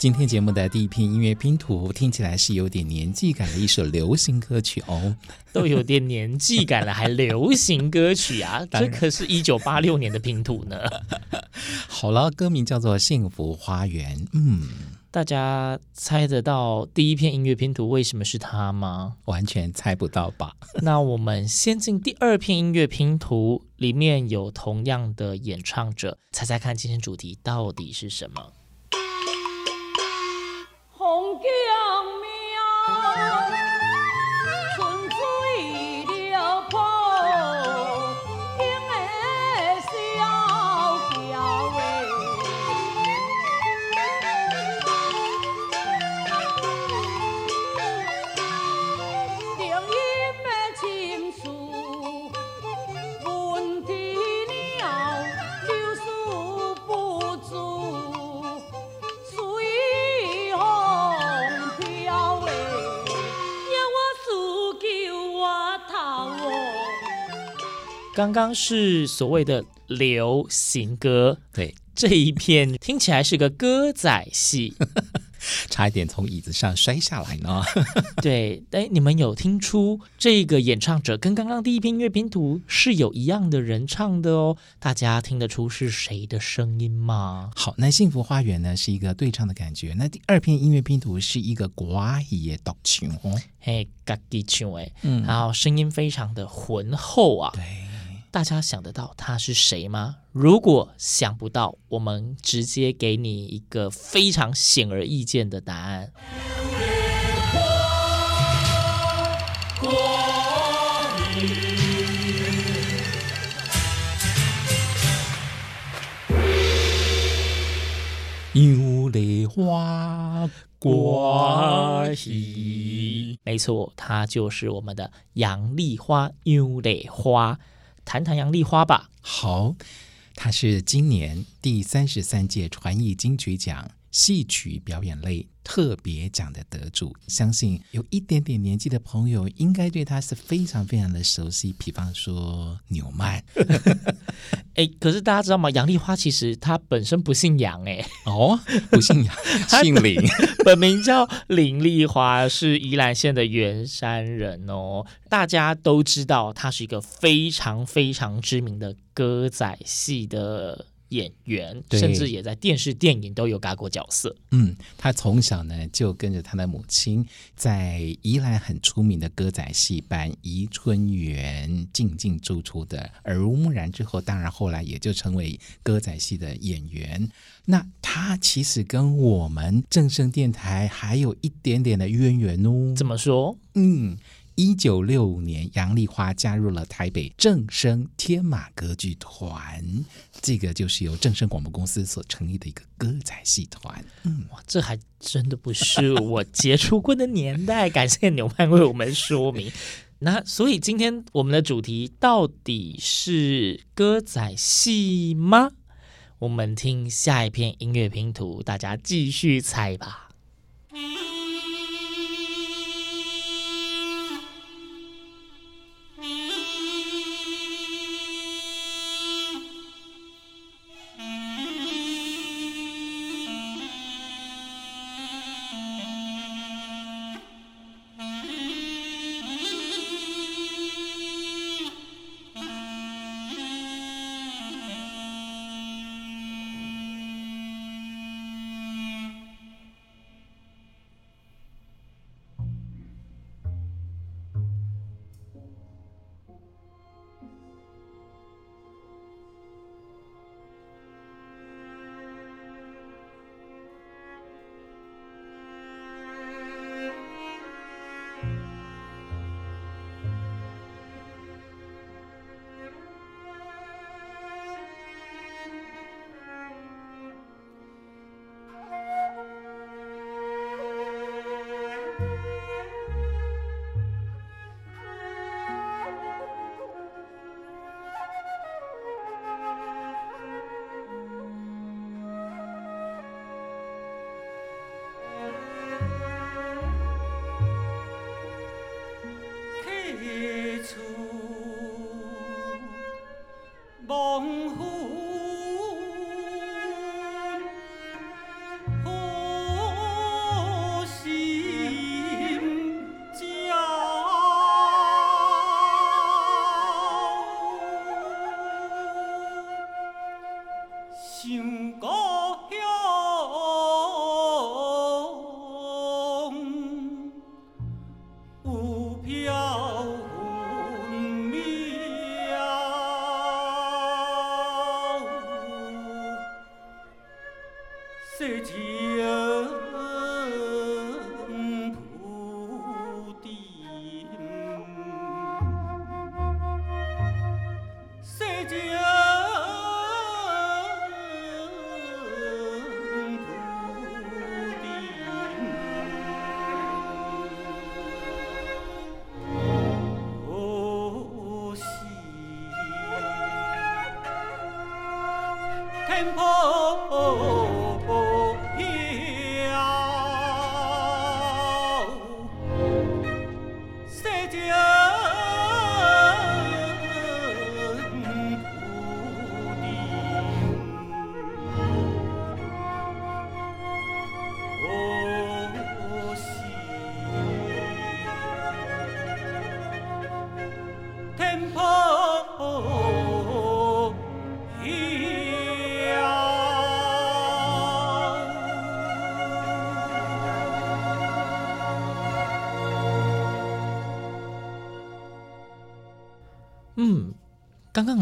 今天节目的第一篇音乐拼图听起来是有点年纪感的一首流行歌曲哦，都有点年纪感了，还流行歌曲啊？这可是一九八六年的拼图呢。好了，歌名叫做《幸福花园》。嗯，大家猜得到第一片音乐拼图为什么是它吗？完全猜不到吧？那我们先进第二片音乐拼图，里面有同样的演唱者，猜猜看今天主题到底是什么？刚刚是所谓的流行歌，对，这一片听起来是个歌仔戏，差一点从椅子上摔下来呢。对，哎，你们有听出这个演唱者跟刚刚第一篇音乐拼图是有一样的人唱的哦？大家听得出是谁的声音吗？好，那《幸福花园》呢是一个对唱的感觉，那第二篇音乐拼图是一个国语的独唱哦，嘿，自己唱哎，嗯，然后声音非常的浑厚啊，对。大家想得到他是谁吗？如果想不到，我们直接给你一个非常显而易见的答案。杨丽花，国语，没错，他就是我们的杨丽花，杨丽花。谈谈杨丽花吧。好，她是今年第三十三届传艺金曲奖戏曲表演类特别奖的得主。相信有一点点年纪的朋友，应该对他是非常非常的熟悉。比方说纽曼。哎，可是大家知道吗？杨丽花其实她本身不姓杨，哎，哦，不姓杨，姓林，本名叫林丽花，是宜兰县的员山人哦。大家都知道，她是一个非常非常知名的歌仔戏的演员，甚至也在电视电影都有嘎过角色。嗯，他从小呢就跟着他的母亲，在宜兰很出名的歌仔戏班宜春园进进出出的，耳濡目染之后，当然后来也就成为歌仔戏的演员。那他其实跟我们正声电台还有一点点的渊源哦。怎么说？嗯。一九六五年，杨丽花加入了台北正声天马歌剧团，这个就是由正声广播公司所成立的一个歌仔戏团。嗯，哇，这还真的不是我接触过的年代。感谢牛曼为我们说明。那所以今天我们的主题到底是歌仔戏吗？我们听下一篇音乐拼图，大家继续猜吧。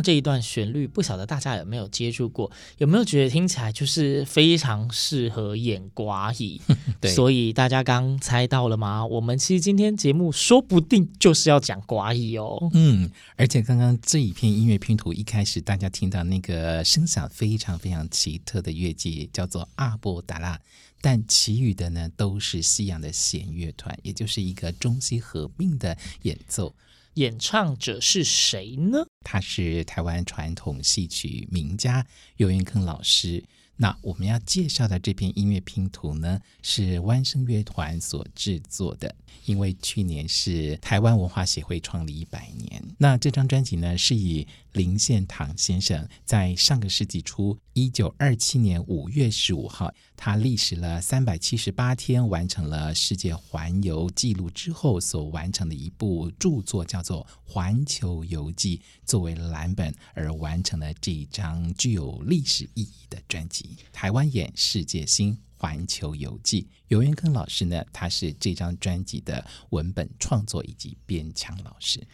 这一段旋律，不晓得大家有没有接触过？有没有觉得听起来就是非常适合演寡姨？对，所以大家刚猜到了吗？我们其实今天节目说不定就是要讲寡姨哦。嗯，而且刚刚这一片音乐拼图一开始，大家听到那个声响非常非常奇特的乐器，叫做阿波达拉，但其余的呢都是西洋的弦乐团，也就是一个中西合并的演奏。演唱者是谁呢？他是台湾传统戏曲名家游元铿老师。那我们要介绍的这片音乐拼图呢，是湾声乐团所制作的。因为去年是台湾文化协会创立一百年，那这张专辑呢，是以林献堂先生在上个世纪初一九二七年五月十五号，他历时了三百七十八天，完成了世界环游记录之后所完成的一部著作，叫做《环球游记》，作为蓝本而完成了这一张具有历史意义的专辑。台湾演世界新。环球游记，游元根老师呢，他是这张专辑的文本创作以及编腔老师。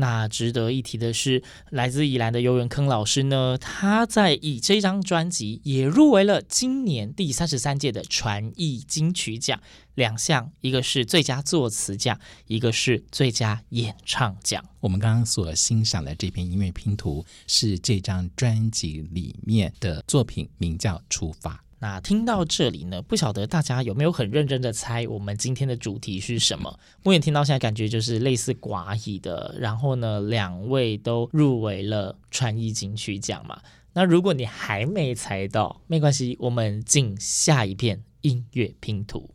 那值得一提的是，来自宜兰的游元铿老师呢，他在以这张专辑也入围了今年第三十三届的传艺金曲奖两项，一个是最佳作词奖，一个是最佳演唱奖。我们刚刚所欣赏的这篇音乐拼图是这张专辑里面的作品，名叫《出发》。那听到这里呢，不晓得大家有没有很认真的猜我们今天的主题是什么？我也听到现在感觉就是类似寡语的，然后呢，两位都入围了川一金曲奖嘛。那如果你还没猜到，没关系，我们进下一片音乐拼图。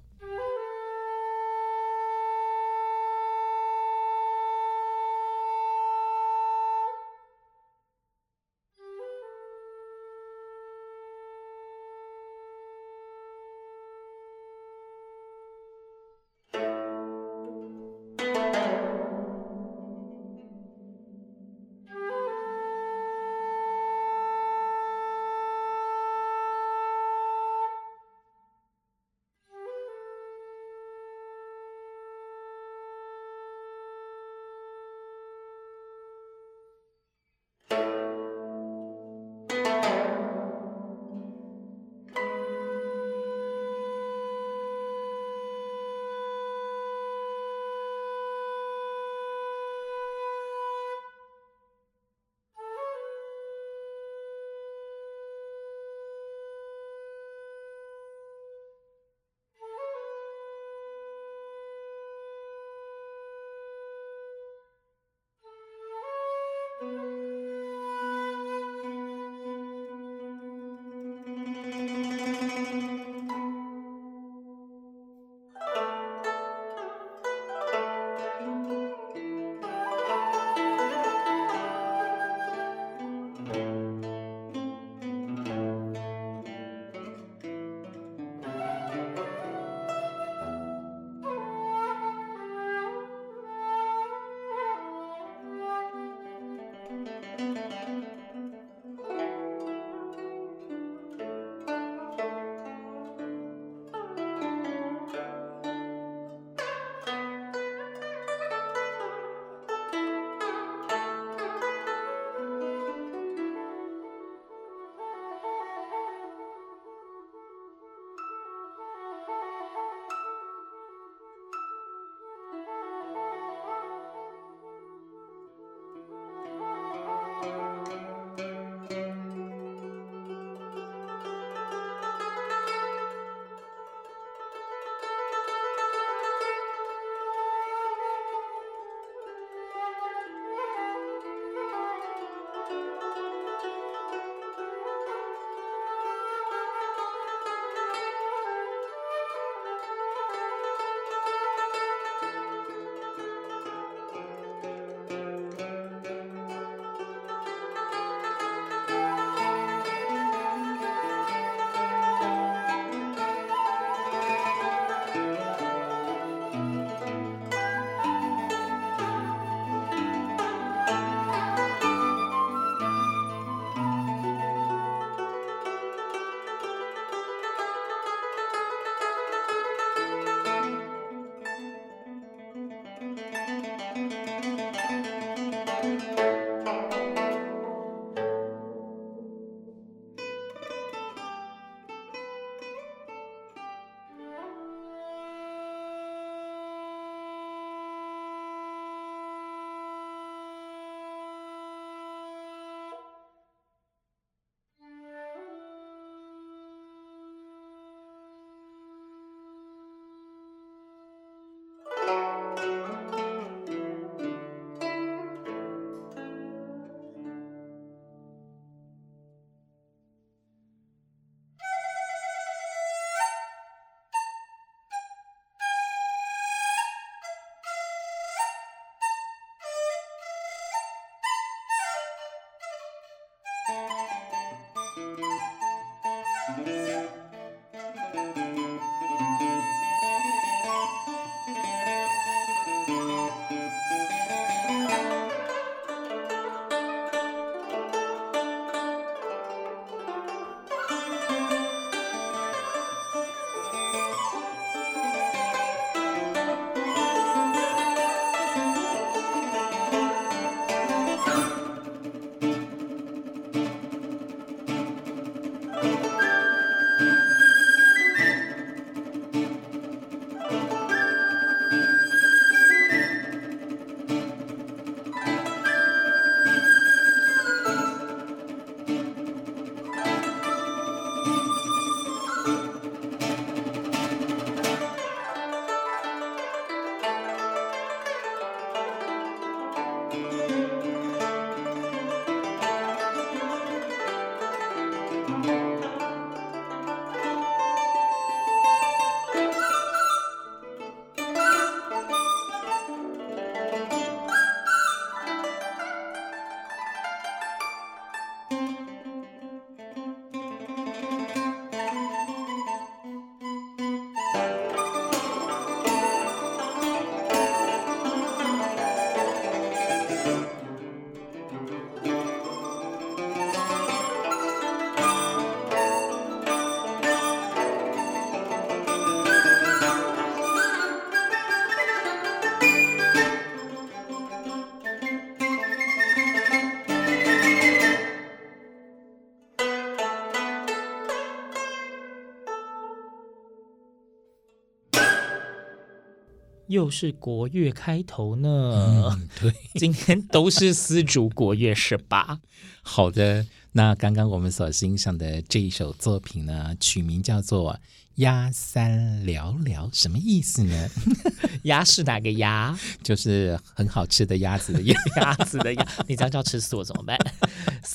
又是国乐开头呢？嗯，对，今天都是丝竹国乐是吧？好的，那刚刚我们所欣赏的这一首作品呢，取名叫做。鸭三聊聊什么意思呢？鸭是哪个鸭？就是很好吃的鸭子的鸭，鸭子的鸭。你这样叫吃素怎么办？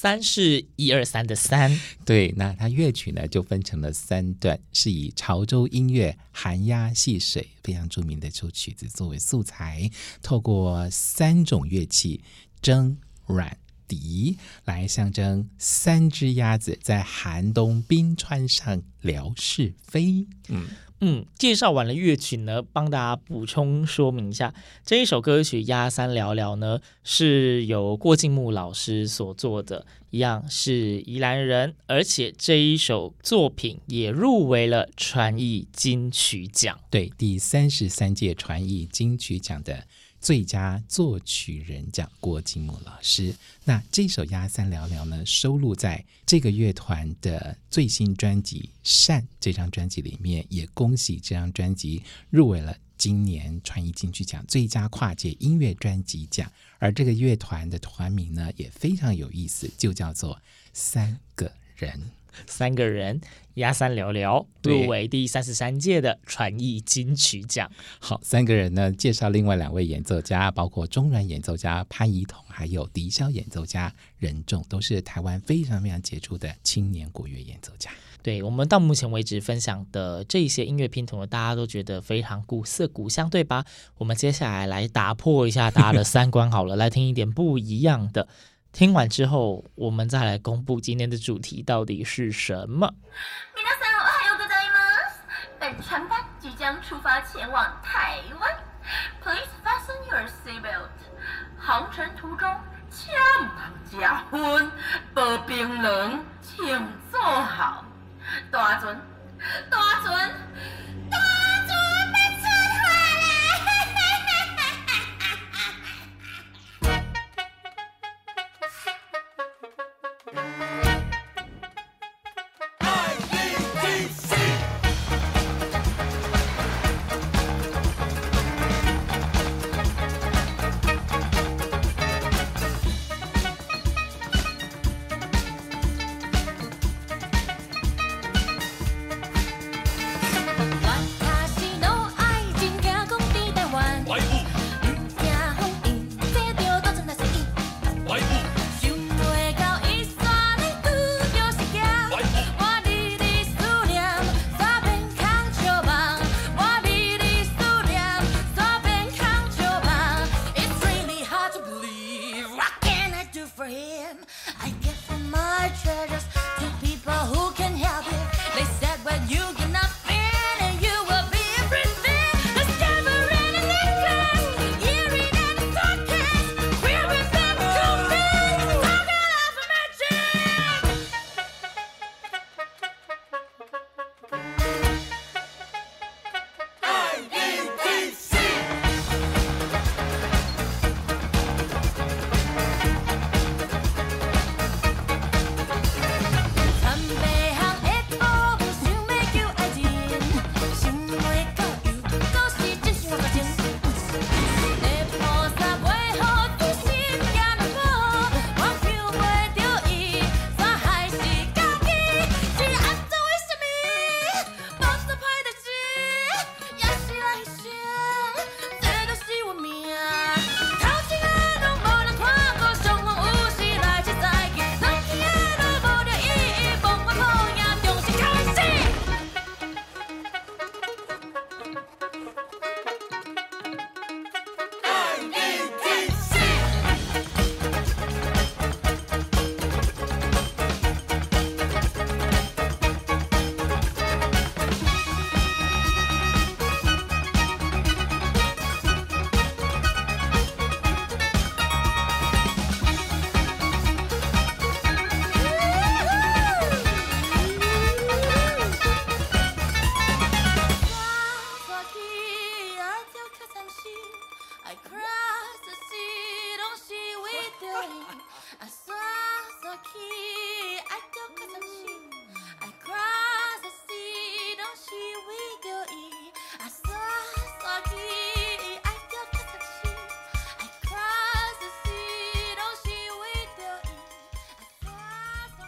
三是一二三的三。对，那它乐曲呢就分成了三段，是以潮州音乐《寒鸭戏水》非常著名的一首曲子作为素材，透过三种乐器筝、阮。笛来象征三只鸭子在寒冬冰川上聊是非。嗯嗯，介绍完了乐曲呢，帮大家补充说明一下，这一首歌曲《鸭三聊聊》呢是由郭敬木老师所做的，一样是宜兰人，而且这一首作品也入围了传艺金曲奖，对，第三十三届传艺金曲奖的。最佳作曲人奖郭金木老师。那这首《鸭三聊聊》呢，收录在这个乐团的最新专辑《善》这张专辑里面。也恭喜这张专辑入围了今年传艺金曲奖最佳跨界音乐专辑奖。而这个乐团的团名呢，也非常有意思，就叫做三个人。三个人，压三聊聊入围第三十三届的传艺金曲奖。好，三个人呢，介绍另外两位演奏家，包括中阮演奏家潘怡彤，还有笛箫演奏家任重，都是台湾非常非常杰出的青年国乐演奏家。对，我们到目前为止分享的这些音乐拼图呢，大家都觉得非常古色古香，对吧？我们接下来来打破一下大家的三观，好了，来听一点不一样的。听完之后，我们再来公布今天的主题到底是什么。本船班即将出发前往台湾，Please fasten your seatbelt。航程途中，千万别加温，保冰冷，请坐好。大船，大船。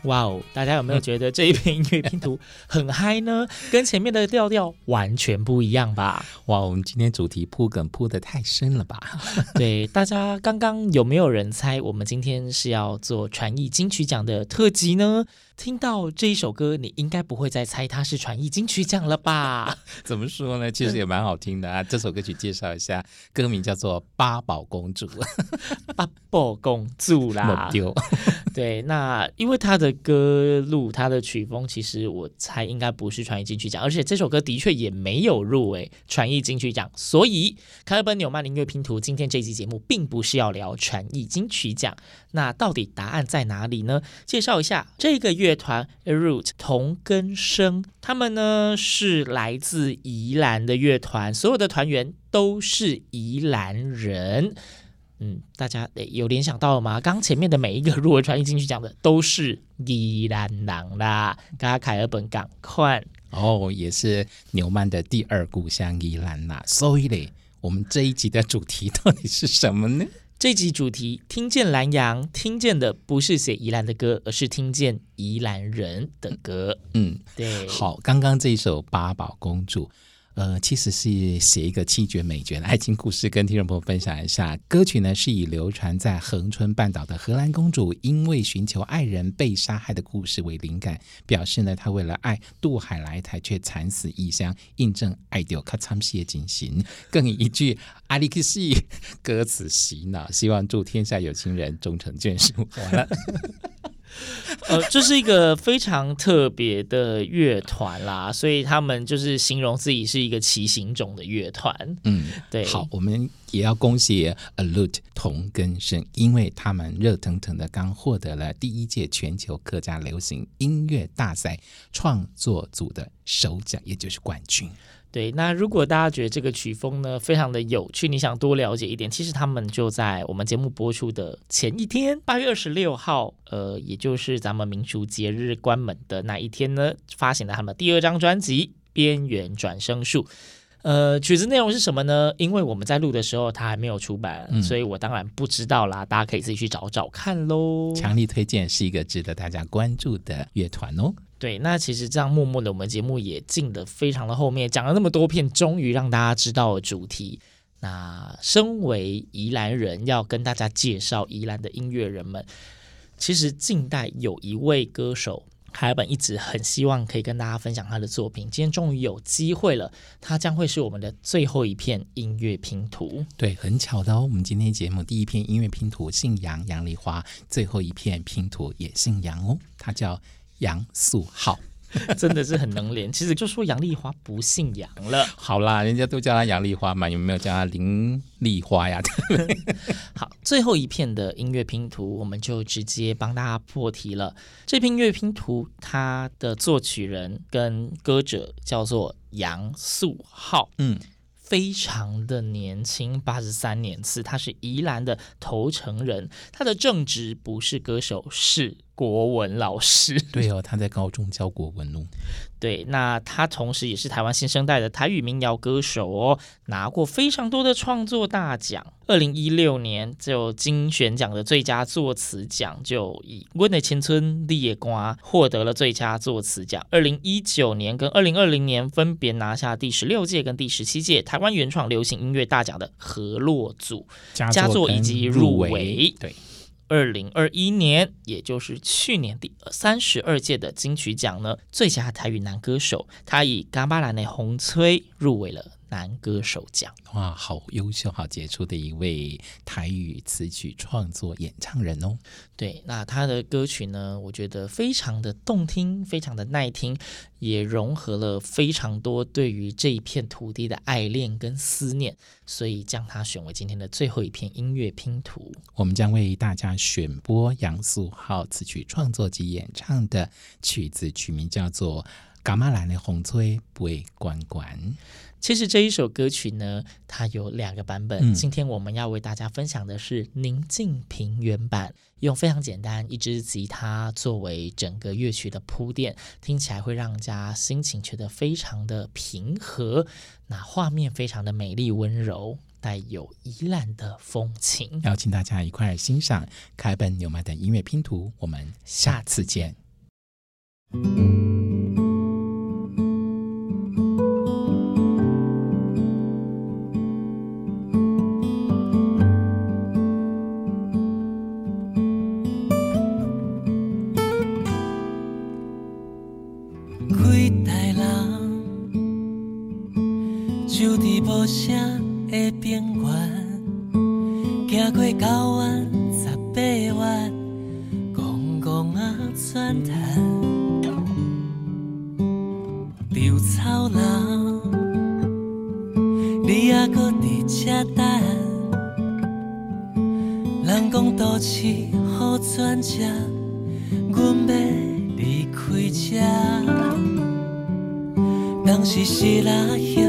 哇哦！大家有没有觉得这一篇音乐拼图很嗨呢？跟前面的调调完全不一样吧？哇，我们今天主题铺梗铺的太深了吧？对，大家刚刚有没有人猜我们今天是要做传艺金曲奖的特辑呢？听到这一首歌，你应该不会再猜它是传艺金曲奖了吧？怎么说呢？其实也蛮好听的啊。这首歌曲介绍一下，歌名叫做《八宝公主》，八宝公主啦。丢。对，那因为他的歌路，他的曲风，其实我猜应该不是传艺金曲奖，而且这首歌的确也没有入围传艺金曲奖。所以，凯尔本纽曼音乐拼图今天这期节目并不是要聊传艺金曲奖。那到底答案在哪里呢？介绍一下这个乐团 Root 同根生，他们呢是来自宜兰的乐团，所有的团员都是宜兰人。嗯，大家有联想到了吗？刚前面的每一个入围传艺金曲奖的都是宜兰人啦，跟凯尔本港宽哦，也是纽曼的第二故乡宜兰啦。所以嘞，我们这一集的主题到底是什么呢？这集主题听见蓝羊，听见的不是写宜兰的歌，而是听见宜兰人的歌。嗯，对。好，刚刚这一首《八宝公主》。呃，其实是写一个七绝美绝的爱情故事，跟听众朋友分享一下。歌曲呢是以流传在恒春半岛的荷兰公主因为寻求爱人被杀害的故事为灵感，表示呢她为了爱渡海来台却惨死异乡，印证爱丢卡惨死的情形。更以一句阿里克西歌词洗脑，希望祝天下有情人终成眷属。完了。呃，这是一个非常特别的乐团啦，所以他们就是形容自己是一个骑行种的乐团。嗯，对。好，我们也要恭喜 Alute 同根生，因为他们热腾腾的刚获得了第一届全球客家流行音乐大赛创作组的首奖，也就是冠军。对，那如果大家觉得这个曲风呢非常的有趣，你想多了解一点，其实他们就在我们节目播出的前一天，八月二十六号，呃，也就是咱们民俗节日关门的那一天呢，发行了他们第二张专辑《边缘转生术》。呃，曲子内容是什么呢？因为我们在录的时候它还没有出版，嗯，所以我当然不知道啦。大家可以自己去找找看喽。强力推荐，是一个值得大家关注的乐团哦。对，那其实这样默默的，我们节目也进得非常的后面，讲了那么多片，终于让大家知道了主题。那身为宜兰人，要跟大家介绍宜兰的音乐人们，其实近代有一位歌手，凯尔本一直很希望可以跟大家分享他的作品，今天终于有机会了，他将会是我们的最后一片音乐拼图。对，很巧的哦，我们今天节目第一片音乐拼图姓杨，杨丽花，最后一片拼图也姓杨哦，他叫。杨素浩 真的是很能连，其实就说杨丽花不姓杨了。好啦，人家都叫她杨丽花嘛，有没有叫她林丽花呀？好，最后一片的音乐拼图，我们就直接帮大家破题了。这片音乐拼图，它的作曲人跟歌者叫做杨素浩，嗯，非常的年轻，八十三年次，他是宜兰的头城人，他的正职不是歌手，是。国文老师，对哦，他在高中教国文哦。对，那他同时也是台湾新生代的台语民谣歌手哦，拿过非常多的创作大奖。二零一六年就金旋奖的最佳作词奖，就以《温的青春你的歌》获得了最佳作词奖。二零一九年跟二零二零年分别拿下第十六届跟第十七届台湾原创流行音乐大奖的河洛组佳作以及入围。对。二零二一年，也就是去年第三十二届的金曲奖呢，最佳台语男歌手，他以《嘎巴兰的红吹》入围了。男歌手奖，哇，好优秀、好杰出的一位台语词曲创作演唱人哦。对，那他的歌曲呢，我觉得非常的动听，非常的耐听，也融合了非常多对于这一片土地的爱恋跟思念，所以将他选为今天的最后一篇音乐拼图。我们将为大家选播杨素浩词曲创作及演唱的曲子，曲名叫做《噶玛兰的红吹杯关关》。其实这一首歌曲呢，它有两个版本。今天我们要为大家分享的是宁静平原版，用非常简单一支吉他作为整个乐曲的铺垫，听起来会让家心情觉得非常的平和。那画面非常的美丽、温柔，带有宜烂的风情。邀请大家一块欣赏开本牛马的音乐拼图，我们下次见。都市好转车，阮要离开这。当时是拉叶，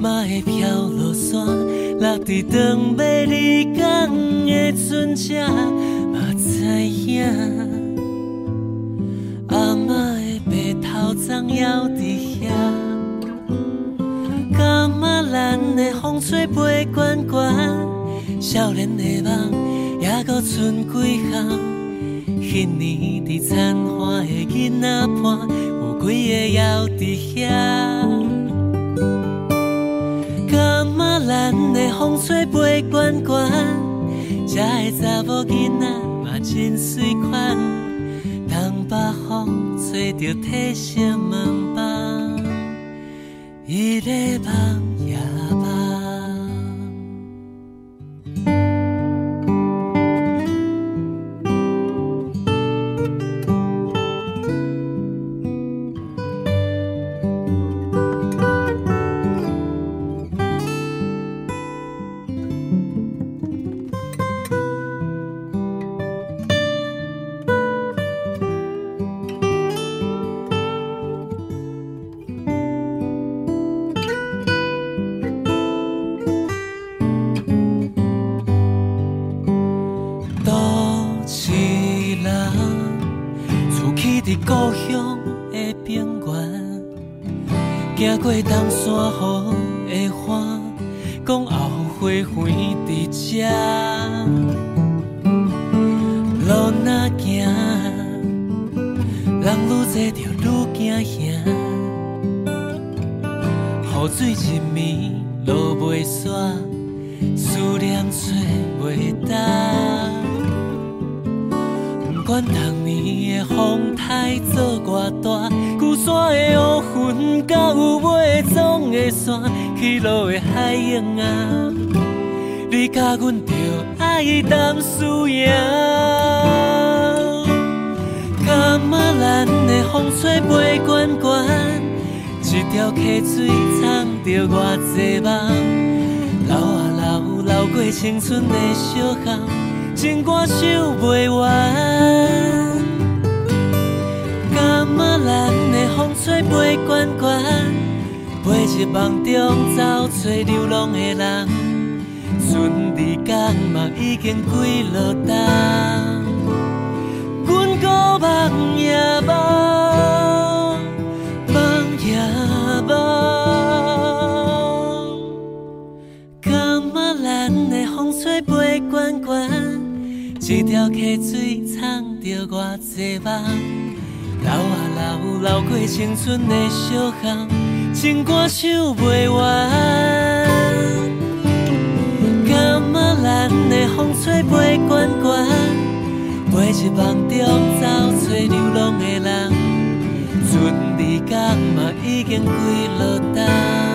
嘛会飘落山，落在长尾离港的船只，嘛知影。阿嬷的白头鬃犹伫遐，感觉咱的风吹袂悬悬，少年的梦。还剩几项？彼年伫残花的囡仔伴，有几个还伫遐？咱的风吹背关关，这的查某囡仔嘛真水款，东北风吹到体，伊。雨惊兄，雨水一暝落袂煞，思念找袂到。不管当年的风台做偌大，旧山的乌云到有袂踪的山，起落的海涌啊，你甲阮著爱谈输赢。感觉咱的风吹袂关关，一条溪水藏着偌济梦，流啊流，流过青春的小巷，情歌唱不完。感觉咱的风吹袂关关，飞入梦中，走出流浪的人，春日江梦已经归落冬。条溪水藏着偌济梦，流啊流，流过青春的小巷，情歌唱不完。感觉咱的风吹袂关关，飞一梦中走找流浪的人，春日光嘛已经归落单。